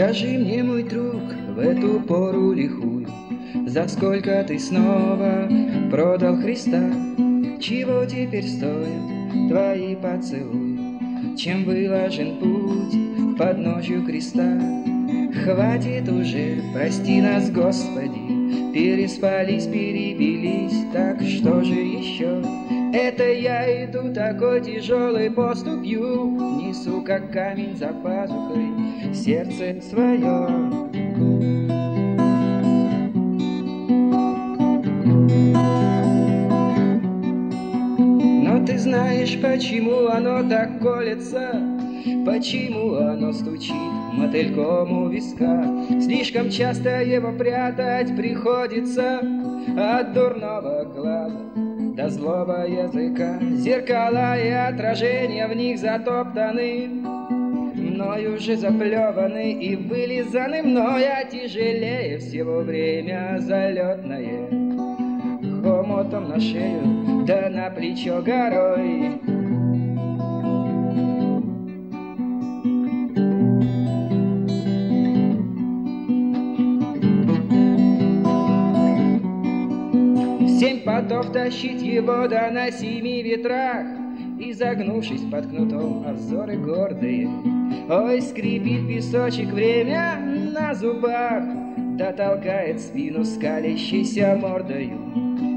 Скажи мне, мой друг, в эту пору лихую, За сколько ты снова продал Христа? Чего теперь стоят твои поцелуи? Чем выложен путь под ночью креста? Хватит уже, прости нас, Господи, Переспались, перебились, так что же? Это я иду такой тяжелой поступью, Несу, как камень за пазухой, сердце свое. Но ты знаешь, почему оно так колется, Почему оно стучит мотыльком у виска? Слишком часто его прятать приходится От дурного глаза до злого языка Зеркала и отражения в них затоптаны. Мною уже заплеваны и вылизаны мной А тяжелее всего время залетное. Хомотом на шею, да на плечо горой Семь потов тащить его да на семи ветрах. И загнувшись под кнутом, взоры гордые. Ой, скрипит песочек время на зубах Да толкает спину скалящейся мордою.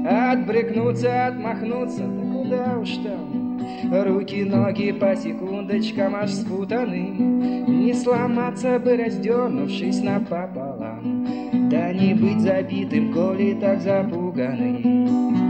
Отбрыкнуться, отмахнуться, да куда уж там. Руки, ноги по секундочкам аж спутаны. Не сломаться бы, раздернувшись напополам да не быть забитым, коли так запуганный.